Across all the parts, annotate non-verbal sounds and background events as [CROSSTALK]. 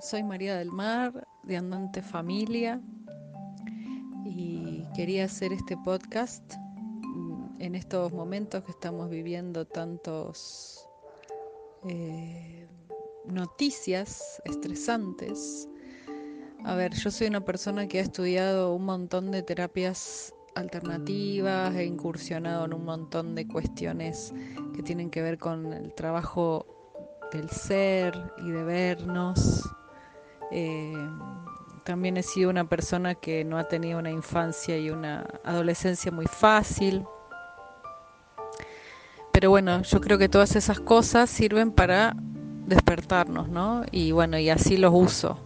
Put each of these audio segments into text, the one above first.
soy María del Mar, de Andante Familia, y quería hacer este podcast mm, en estos momentos que estamos viviendo tantos eh, noticias estresantes. A ver, yo soy una persona que ha estudiado un montón de terapias alternativas, he incursionado en un montón de cuestiones que tienen que ver con el trabajo del ser y de vernos, eh, también he sido una persona que no ha tenido una infancia y una adolescencia muy fácil. Pero bueno, yo creo que todas esas cosas sirven para despertarnos, ¿no? Y bueno, y así los uso.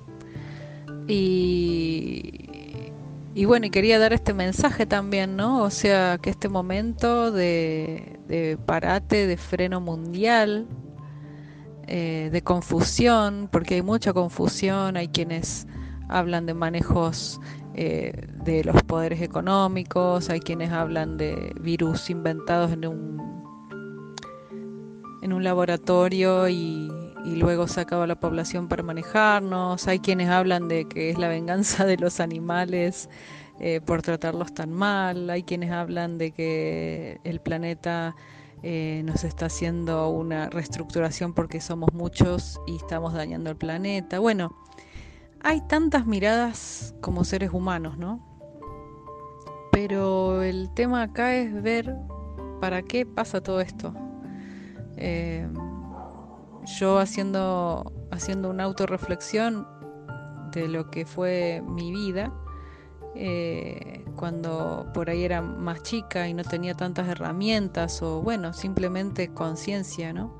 Y, y bueno, y quería dar este mensaje también, ¿no? O sea, que este momento de, de parate, de freno mundial, eh, de confusión, porque hay mucha confusión, hay quienes hablan de manejos eh, de los poderes económicos, hay quienes hablan de virus inventados en un, en un laboratorio y, luego se acaba la población para manejarnos, hay quienes hablan de que es la venganza de los animales eh, por tratarlos tan mal, hay quienes hablan de que el planeta eh, nos está haciendo una reestructuración porque somos muchos y estamos dañando el planeta. Bueno, hay tantas miradas como seres humanos, ¿no? Pero el tema acá es ver para qué pasa todo esto. Eh, yo haciendo, haciendo una autorreflexión de lo que fue mi vida, eh, cuando por ahí era más chica y no tenía tantas herramientas o bueno, simplemente conciencia, ¿no?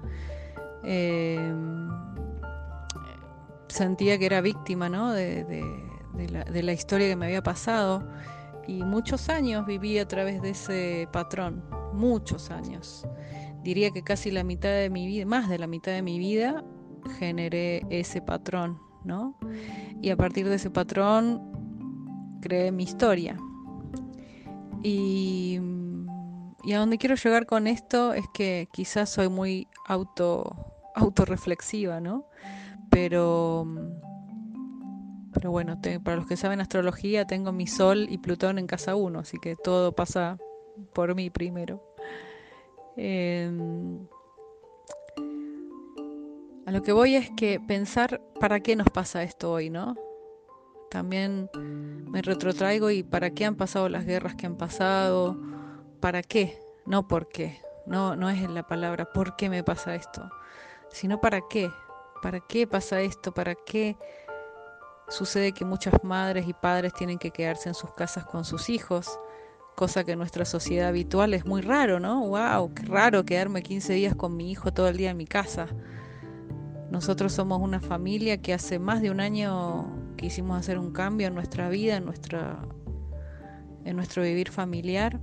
Eh, sentía que era víctima, ¿no? De, la, de, la, historia que me había pasado y muchos años viví a través de ese patrón, muchos años. Diría que casi la mitad de mi vida, más de la mitad de mi vida, generé ese patrón, ¿no? Y a partir de ese patrón creé mi historia. Y, y, a donde quiero llegar con esto es que quizás soy muy auto autorreflexiva, ¿no? Pero, pero bueno, para los que saben astrología, tengo mi Sol y Plutón en casa 1, así que todo pasa por mí primero. Em, a lo que voy es que pensar para qué nos pasa esto hoy, ¿no? También me retrotraigo y para qué han pasado las guerras que han pasado, para qué, no por qué. No, no es la palabra por qué me pasa esto, sino para qué. ¿Para qué pasa esto? ¿Para qué sucede que muchas madres y padres tienen que quedarse en sus casas con sus hijos? Cosa que en nuestra sociedad habitual es muy raro, ¿no? ¡Wow! Qué raro quedarme 15 días con mi hijo todo el día en mi casa. Nosotros somos una familia que hace más de un año quisimos hacer un cambio en nuestra vida, en, nuestra, en nuestro vivir familiar.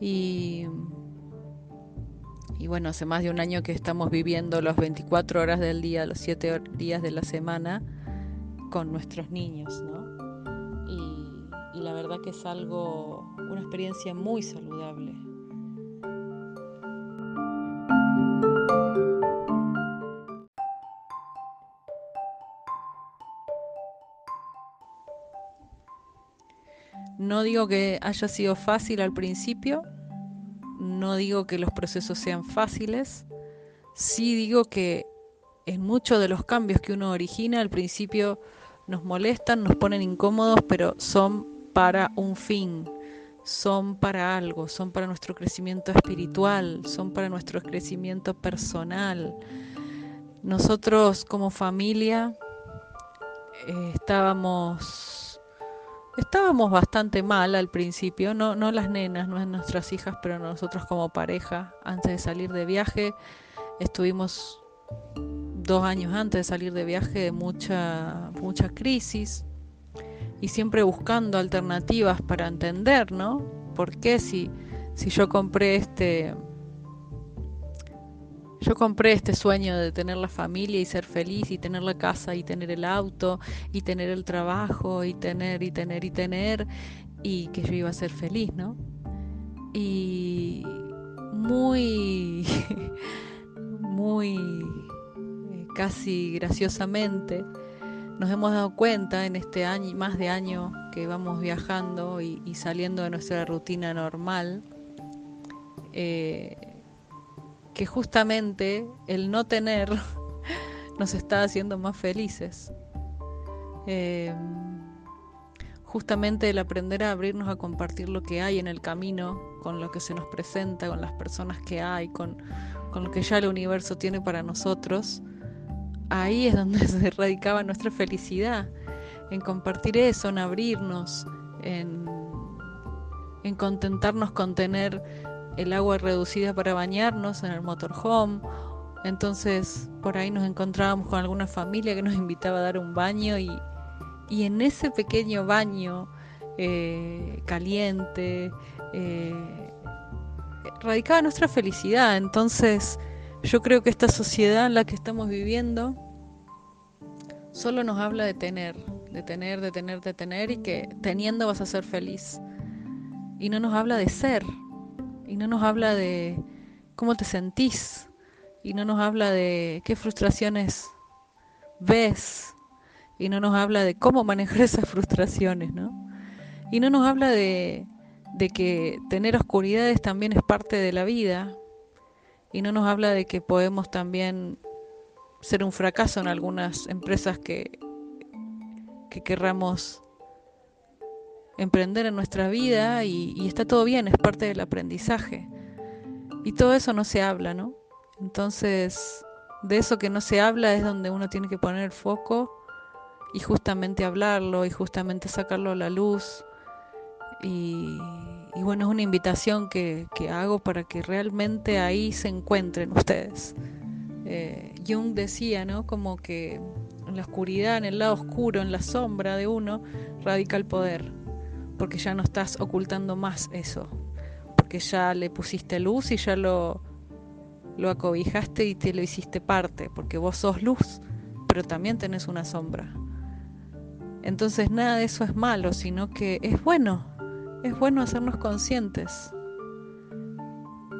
Y, y bueno, hace más de un año que estamos viviendo las 24 horas del día, los 7 días de la semana con nuestros niños, ¿no? Y, y la verdad que es algo, una experiencia muy saludable. No digo que haya sido fácil al principio, no digo que los procesos sean fáciles, sí digo que en muchos de los cambios que uno origina al principio nos molestan, nos ponen incómodos, pero son para un fin, son para algo, son para nuestro crecimiento espiritual, son para nuestro crecimiento personal. Nosotros como familia eh, estábamos Estábamos bastante mal al principio, no, no las nenas, no nuestras hijas, pero nosotros como pareja, antes de salir de viaje, estuvimos dos años antes de salir de viaje de mucha, mucha crisis y siempre buscando alternativas para entender, ¿no? ¿Por qué si, si yo compré este yo compré este sueño de tener la familia y ser feliz y tener la casa y tener el auto y tener el trabajo y tener y tener y tener y que yo iba a ser feliz, ¿no? Y muy, [LAUGHS] muy, casi graciosamente, nos hemos dado cuenta en este año, más de año que vamos viajando y, saliendo de nuestra rutina normal, eh, que justamente el no tener [LAUGHS] nos está haciendo más felices. Eh, justamente el aprender a abrirnos a compartir lo que hay en el camino, con lo que se nos presenta, con las personas que hay, con, con lo que ya el universo tiene para nosotros, ahí es donde [LAUGHS] se radicaba nuestra felicidad, en compartir eso, en abrirnos, en, en contentarnos con tener el agua reducida para bañarnos en el motorhome. Entonces por ahí nos encontrábamos con alguna familia que nos [LAUGHS] invitaba a dar un baño y, y en ese pequeño baño eh, caliente eh, radicaba nuestra felicidad. Entonces yo creo que esta sociedad en la que estamos viviendo solo nos habla de tener, de tener, de tener, de tener y que teniendo vas a ser feliz. Y no nos habla de ser, y no nos habla de cómo te sentís, y no nos habla de qué frustraciones ves, y no nos habla de cómo manejar [LAUGHS] esas frustraciones, ¿no? Y no nos habla de, de que tener oscuridades también es parte de la vida, y no nos habla de que podemos también ser un fracaso en algunas empresas que, que querramos emprender en nuestra vida y, está todo bien, es parte del aprendizaje. Y todo eso no se habla, ¿no? Entonces, de eso que no se habla es donde uno tiene que poner el foco y justamente hablarlo y justamente sacarlo a la luz. Y, y bueno, es una invitación que, que hago para que realmente ahí se encuentren ustedes. Eh, Jung decía, ¿no? Como que en la oscuridad, en el lado oscuro, en la sombra de uno, radica el poder, porque ya no estás ocultando más eso, porque ya le pusiste luz y ya lo, lo acobijaste y te lo hiciste parte, porque vos sos luz, pero también tenés una sombra. Entonces nada de eso es malo, sino que es bueno, es bueno hacernos conscientes.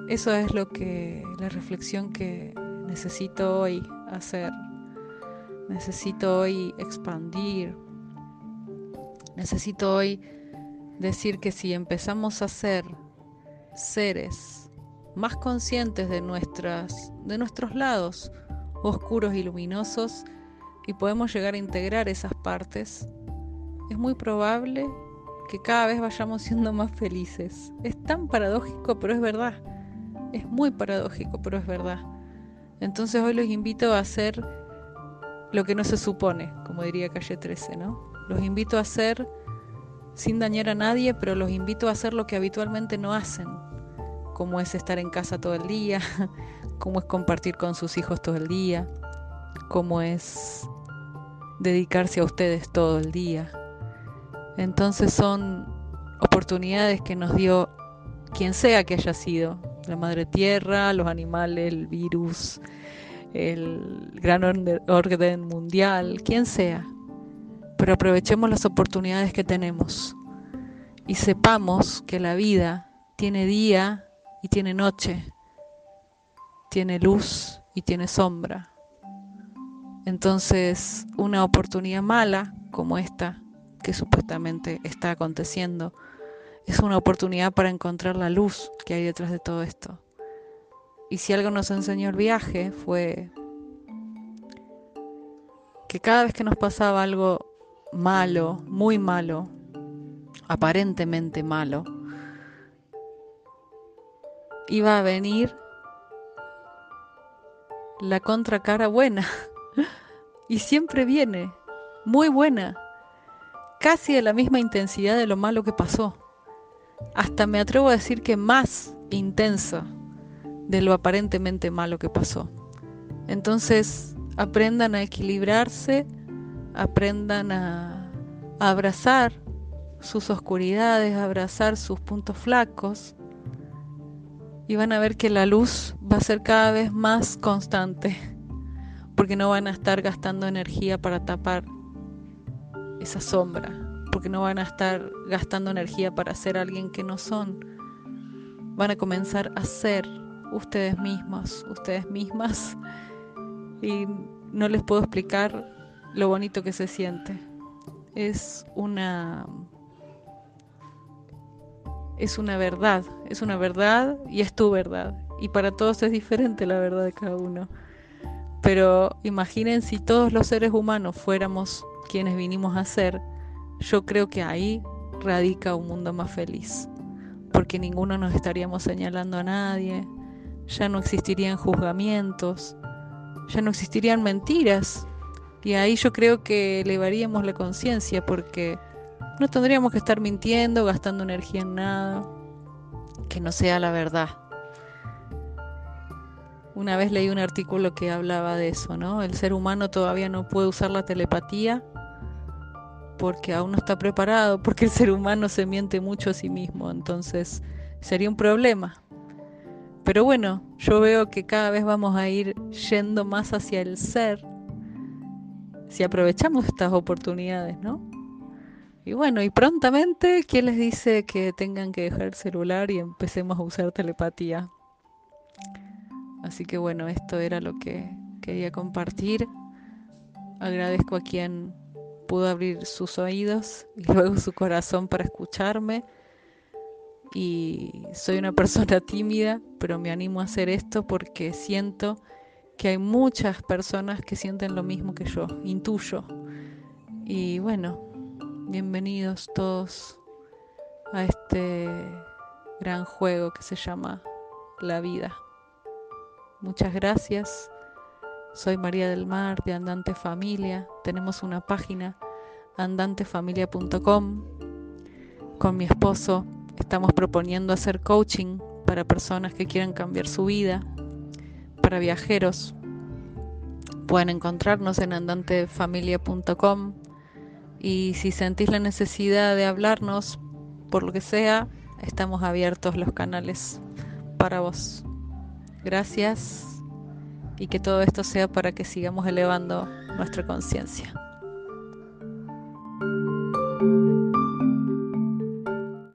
Eso es lo que la reflexión que necesito hoy hacer, necesito hoy expandir, necesito hoy decir que si empezamos a ser seres más conscientes de nuestras de nuestros lados oscuros y luminosos y podemos llegar a integrar esas partes, es muy probable que cada vez vayamos siendo más felices. Es tan paradójico, pero es verdad. Es muy paradójico, pero es verdad. Entonces hoy los invito a hacer lo que no se supone, como diría Calle 13, ¿no? Los invito a hacer sin dañar a nadie, pero los invito a hacer lo que habitualmente no hacen, como es estar en casa todo el día, [LAUGHS] como es compartir con sus hijos todo el día, como es dedicarse a ustedes todo el día. Entonces son oportunidades que nos dio quien sea que haya sido, la madre tierra, los animales, el virus, el gran orden mundial, quien sea. Pero aprovechemos las oportunidades que tenemos y sepamos que la vida tiene día y tiene noche, tiene luz y tiene sombra. Entonces, una oportunidad mala como esta, que supuestamente está aconteciendo, es una oportunidad para encontrar la luz que hay detrás de todo esto. Y si algo nos enseñó el viaje fue que cada vez que nos pasaba algo malo, muy malo, aparentemente malo, iba a venir la contracara buena. [LAUGHS] y siempre viene, muy buena, casi de la misma intensidad de lo malo que pasó hasta me atrevo a decir que más intensa de lo aparentemente malo que pasó. Entonces, aprendan a equilibrarse, aprendan a, abrazar sus oscuridades, a abrazar sus puntos flacos y van a ver que la luz va a ser cada vez más constante, porque no van a estar gastando energía para tapar esa sombra porque no van a estar gastando energía para ser alguien que no son. Van a comenzar a ser ustedes mismos, ustedes mismas, y no les puedo explicar lo bonito que se siente. Es una es una verdad, es una verdad y es tu verdad. Y para todos es diferente la verdad de cada uno. Pero imaginen si todos los seres humanos fuéramos quienes vinimos a ser, yo creo que ahí radica un mundo más feliz. Porque ninguno nos estaríamos señalando a nadie, ya no existirían juzgamientos, ya no existirían mentiras. Y ahí yo creo que elevaríamos la conciencia porque no tendríamos que estar mintiendo, gastando energía en nada que no sea la verdad. Una vez leí un artículo que hablaba de eso, ¿no? El ser humano todavía no puede usar la telepatía porque aún no está preparado, [LAUGHS] porque el ser humano se miente mucho a sí mismo, entonces sería un problema. Pero bueno, yo veo que cada vez vamos a ir yendo más hacia el ser si aprovechamos estas oportunidades, ¿no? Y bueno, y prontamente, ¿quién les dice que tengan que dejar el celular y empecemos a usar telepatía? Así que bueno, esto era lo que quería compartir. Agradezco a quien pudo abrir sus oídos y [LAUGHS] luego su corazón para escucharme y soy una persona [LAUGHS] tímida, pero me animo a hacer esto porque siento que hay muchas personas que sienten lo mismo que yo, intuyo. Y bueno, bienvenidos todos a este gran juego que se llama la vida. Muchas gracias. Soy María del Mar de Andante Familia. Tenemos una página andantefamilia.com con mi esposo Estamos proponiendo hacer coaching para personas que quieran cambiar su vida, para viajeros. Pueden encontrarnos en andantefamilia.com y si sentís la necesidad de hablarnos, por lo que sea, estamos abiertos los canales para vos. Gracias y que todo esto sea para que sigamos elevando nuestra conciencia.